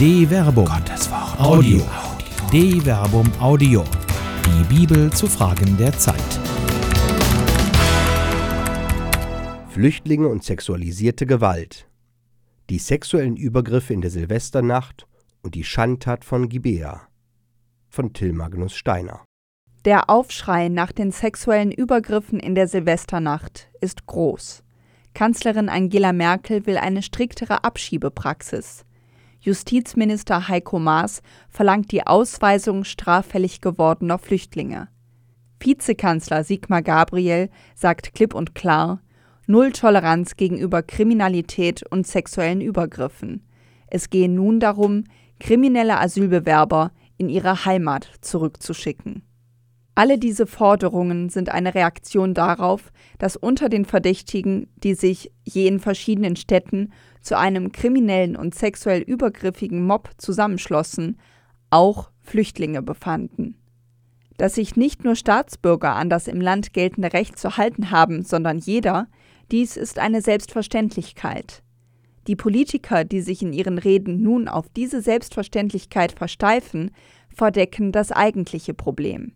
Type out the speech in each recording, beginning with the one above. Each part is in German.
De Verbum. Gottes Wort. Audio. De Verbum Audio. Die Bibel zu Fragen der Zeit. Flüchtlinge und sexualisierte Gewalt. Die sexuellen Übergriffe in der Silvesternacht und die Schandtat von Gibea. Von Till Magnus Steiner. Der Aufschrei nach den sexuellen Übergriffen in der Silvesternacht ist groß. Kanzlerin Angela Merkel will eine striktere Abschiebepraxis. Justizminister Heiko Maas verlangt die Ausweisung straffällig gewordener Flüchtlinge. Vizekanzler Sigmar Gabriel sagt klipp und klar, Null Toleranz gegenüber Kriminalität und sexuellen Übergriffen. Es gehe nun darum, kriminelle Asylbewerber in ihre Heimat zurückzuschicken. Alle diese Forderungen sind eine Reaktion darauf, dass unter den Verdächtigen, die sich je in verschiedenen Städten zu einem kriminellen und sexuell übergriffigen Mob zusammenschlossen, auch Flüchtlinge befanden. Dass sich nicht nur Staatsbürger an das im Land geltende Recht zu halten haben, sondern jeder, dies ist eine Selbstverständlichkeit. Die Politiker, die sich in ihren Reden nun auf diese Selbstverständlichkeit versteifen, verdecken das eigentliche Problem.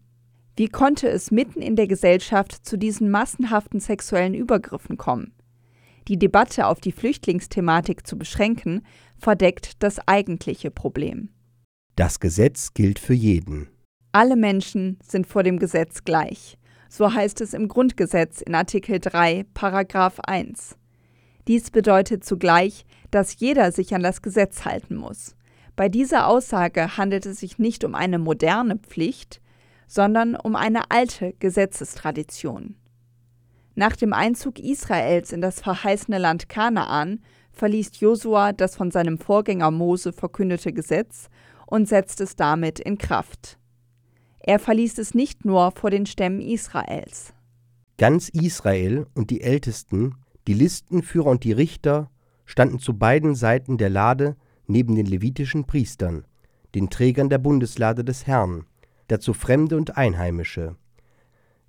Wie konnte es mitten in der Gesellschaft zu diesen massenhaften sexuellen Übergriffen kommen? Die Debatte auf die Flüchtlingsthematik zu beschränken, verdeckt das eigentliche Problem. Das Gesetz gilt für jeden. Alle Menschen sind vor dem Gesetz gleich. So heißt es im Grundgesetz in Artikel 3, Paragraph 1. Dies bedeutet zugleich, dass jeder sich an das Gesetz halten muss. Bei dieser Aussage handelt es sich nicht um eine moderne Pflicht, sondern um eine alte Gesetzestradition. Nach dem Einzug Israels in das verheißene Land Kanaan verließ Josua das von seinem Vorgänger Mose verkündete Gesetz und setzte es damit in Kraft. Er verließ es nicht nur vor den Stämmen Israels. Ganz Israel und die Ältesten, die Listenführer und die Richter standen zu beiden Seiten der Lade neben den levitischen Priestern, den Trägern der Bundeslade des Herrn, dazu Fremde und Einheimische.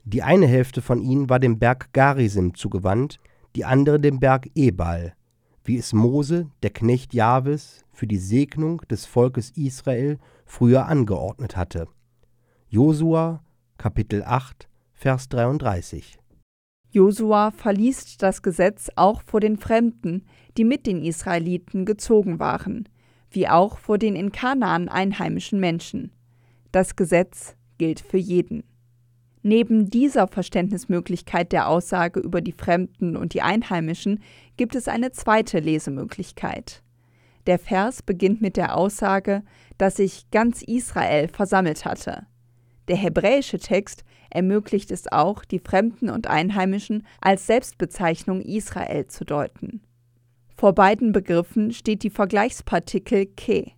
Die eine Hälfte von ihnen war dem Berg Garisim zugewandt, die andere dem Berg Ebal, wie es Mose, der Knecht Jahwes, für die Segnung des Volkes Israel früher angeordnet hatte. Josua Kapitel 8 Vers 33 Josua verließ das Gesetz auch vor den Fremden, die mit den Israeliten gezogen waren, wie auch vor den in Kanaan einheimischen Menschen. Das Gesetz gilt für jeden. Neben dieser Verständnismöglichkeit der Aussage über die Fremden und die Einheimischen gibt es eine zweite Lesemöglichkeit. Der Vers beginnt mit der Aussage, dass sich ganz Israel versammelt hatte. Der hebräische Text ermöglicht es auch, die Fremden und Einheimischen als Selbstbezeichnung Israel zu deuten. Vor beiden Begriffen steht die Vergleichspartikel ke.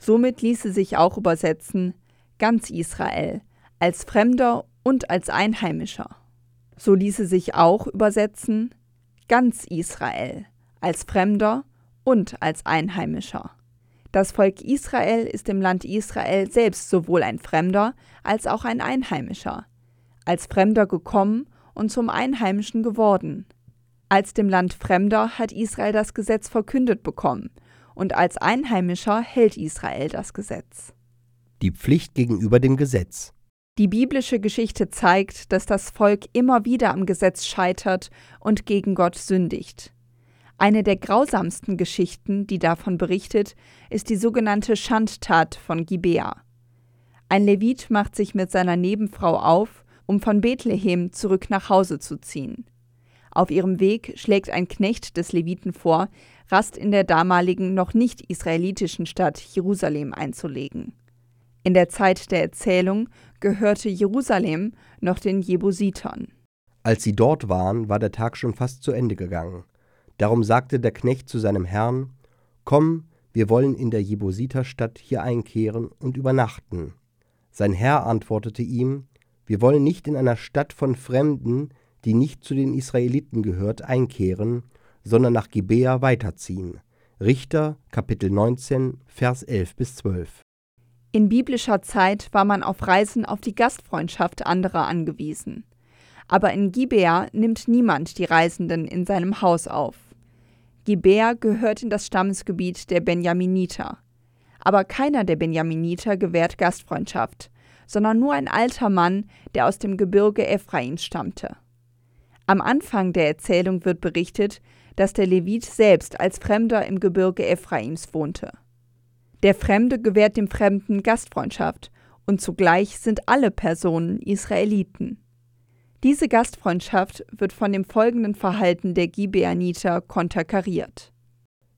Somit ließe sich auch übersetzen ganz Israel, als Fremder und als Einheimischer. So ließe sich auch übersetzen ganz Israel, als Fremder und als Einheimischer. Das Volk Israel ist im Land Israel selbst sowohl ein Fremder als auch ein Einheimischer, als Fremder gekommen und zum Einheimischen geworden. Als dem Land Fremder hat Israel das Gesetz verkündet bekommen, und als Einheimischer hält Israel das Gesetz. Die Pflicht gegenüber dem Gesetz. Die biblische Geschichte zeigt, dass das Volk immer wieder am Gesetz scheitert und gegen Gott sündigt. Eine der grausamsten Geschichten, die davon berichtet, ist die sogenannte Schandtat von Gibea. Ein Levit macht sich mit seiner Nebenfrau auf, um von Bethlehem zurück nach Hause zu ziehen. Auf ihrem Weg schlägt ein Knecht des Leviten vor, Rast in der damaligen noch nicht israelitischen Stadt Jerusalem einzulegen. In der Zeit der Erzählung gehörte Jerusalem noch den Jebusitern. Als sie dort waren, war der Tag schon fast zu Ende gegangen. Darum sagte der Knecht zu seinem Herrn, Komm, wir wollen in der Jebusiterstadt hier einkehren und übernachten. Sein Herr antwortete ihm, Wir wollen nicht in einer Stadt von Fremden, die nicht zu den Israeliten gehört, einkehren, sondern nach Gibea weiterziehen. Richter Kapitel 19 Vers 11 bis 12. In biblischer Zeit war man auf Reisen auf die Gastfreundschaft anderer angewiesen. Aber in Gibea nimmt niemand die Reisenden in seinem Haus auf. Gibea gehört in das Stammesgebiet der Benjaminiter. Aber keiner der Benjaminiter gewährt Gastfreundschaft, sondern nur ein alter Mann, der aus dem Gebirge Ephraims stammte. Am Anfang der Erzählung wird berichtet, dass der Levit selbst als Fremder im Gebirge Ephraims wohnte. Der Fremde gewährt dem Fremden Gastfreundschaft und zugleich sind alle Personen Israeliten. Diese Gastfreundschaft wird von dem folgenden Verhalten der Gibeaniter konterkariert.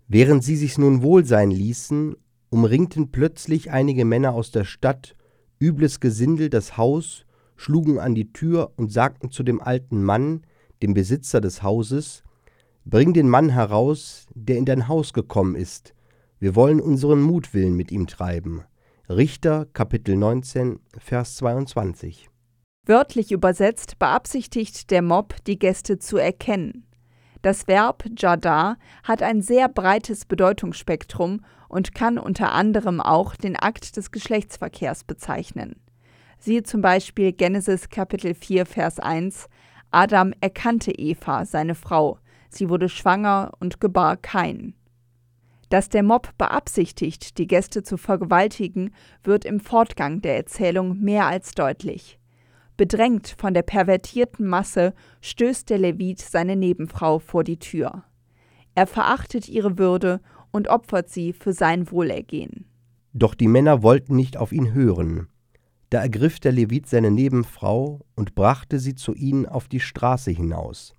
Während sie sich nun wohl sein ließen, umringten plötzlich einige Männer aus der Stadt, übles Gesindel das Haus, schlugen an die Tür und sagten zu dem alten Mann, dem Besitzer des Hauses, Bring den Mann heraus, der in dein Haus gekommen ist, wir wollen unseren Mutwillen mit ihm treiben. Richter Kapitel 19, Vers 22. Wörtlich übersetzt beabsichtigt der Mob, die Gäste zu erkennen. Das Verb Jada hat ein sehr breites Bedeutungsspektrum und kann unter anderem auch den Akt des Geschlechtsverkehrs bezeichnen. Siehe zum Beispiel Genesis Kapitel 4, Vers 1 Adam erkannte Eva, seine Frau, sie wurde schwanger und gebar Kain. Dass der Mob beabsichtigt, die Gäste zu vergewaltigen, wird im Fortgang der Erzählung mehr als deutlich. Bedrängt von der pervertierten Masse stößt der Levit seine Nebenfrau vor die Tür. Er verachtet ihre Würde und opfert sie für sein Wohlergehen. Doch die Männer wollten nicht auf ihn hören. Da ergriff der Levit seine Nebenfrau und brachte sie zu ihnen auf die Straße hinaus.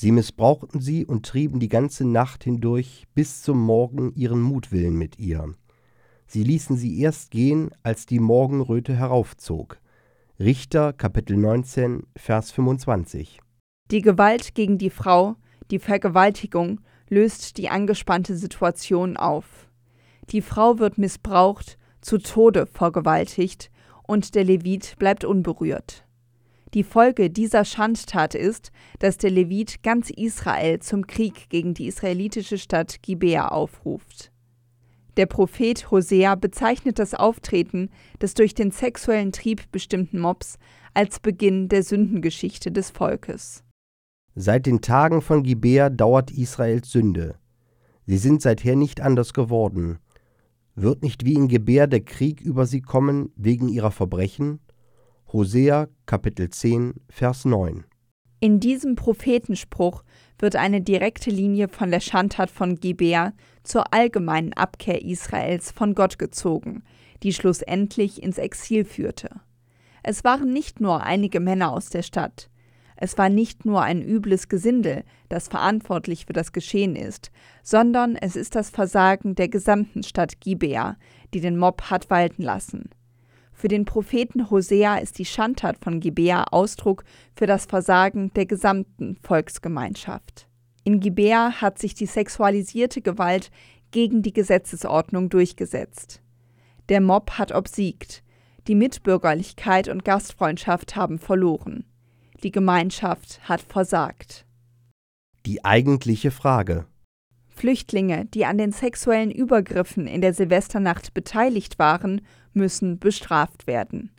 Sie missbrauchten sie und trieben die ganze Nacht hindurch bis zum Morgen ihren Mutwillen mit ihr. Sie ließen sie erst gehen, als die Morgenröte heraufzog. Richter Kapitel 19 Vers 25 Die Gewalt gegen die Frau, die Vergewaltigung, löst die angespannte Situation auf. Die Frau wird missbraucht, zu Tode vergewaltigt und der Levit bleibt unberührt. Die Folge dieser Schandtat ist, dass der Levit ganz Israel zum Krieg gegen die israelitische Stadt Gibea aufruft. Der Prophet Hosea bezeichnet das Auftreten des durch den sexuellen Trieb bestimmten Mobs als Beginn der Sündengeschichte des Volkes. Seit den Tagen von Gibea dauert Israels Sünde. Sie sind seither nicht anders geworden. Wird nicht wie in Gebär der Krieg über sie kommen wegen ihrer Verbrechen? Hosea Kapitel 10 Vers 9 In diesem Prophetenspruch wird eine direkte Linie von der Schandtat von Gebär zur allgemeinen Abkehr Israels von Gott gezogen, die schlussendlich ins Exil führte. Es waren nicht nur einige Männer aus der Stadt, es war nicht nur ein übles Gesindel, das verantwortlich für das Geschehen ist, sondern es ist das Versagen der gesamten Stadt Gibea, die den Mob hat walten lassen. Für den Propheten Hosea ist die Schandtat von Gibea Ausdruck für das Versagen der gesamten Volksgemeinschaft. In Gibea hat sich die sexualisierte Gewalt gegen die Gesetzesordnung durchgesetzt. Der Mob hat obsiegt, die Mitbürgerlichkeit und Gastfreundschaft haben verloren. Die Gemeinschaft hat versagt. Die eigentliche Frage. Flüchtlinge, die an den sexuellen Übergriffen in der Silvesternacht beteiligt waren, müssen bestraft werden.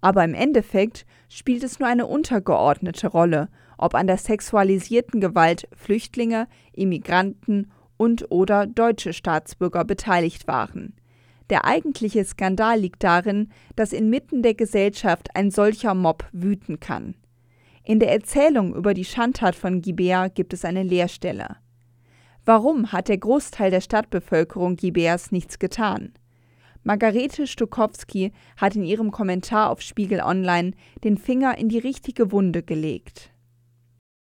Aber im Endeffekt spielt es nur eine untergeordnete Rolle, ob an der sexualisierten Gewalt Flüchtlinge, Immigranten und oder deutsche Staatsbürger beteiligt waren. Der eigentliche Skandal liegt darin, dass inmitten der Gesellschaft ein solcher Mob wüten kann. In der Erzählung über die Schandtat von Gibea gibt es eine Leerstelle. Warum hat der Großteil der Stadtbevölkerung Gibeas nichts getan? Margarete Stokowski hat in ihrem Kommentar auf Spiegel Online den Finger in die richtige Wunde gelegt.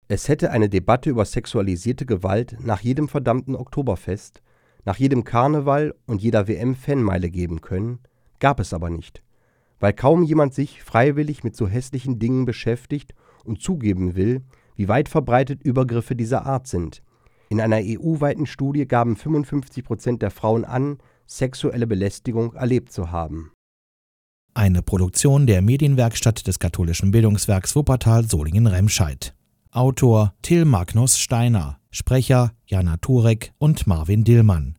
Es hätte eine Debatte über sexualisierte Gewalt nach jedem verdammten Oktoberfest, nach jedem Karneval und jeder WM-Fanmeile geben können, gab es aber nicht, weil kaum jemand sich freiwillig mit so hässlichen Dingen beschäftigt und zugeben will, wie weit verbreitet Übergriffe dieser Art sind, in einer EU-weiten Studie gaben 55 Prozent der Frauen an, sexuelle Belästigung erlebt zu haben. Eine Produktion der Medienwerkstatt des katholischen Bildungswerks Wuppertal Solingen-Remscheid. Autor Till Magnus Steiner, Sprecher Jana Turek und Marvin Dillmann.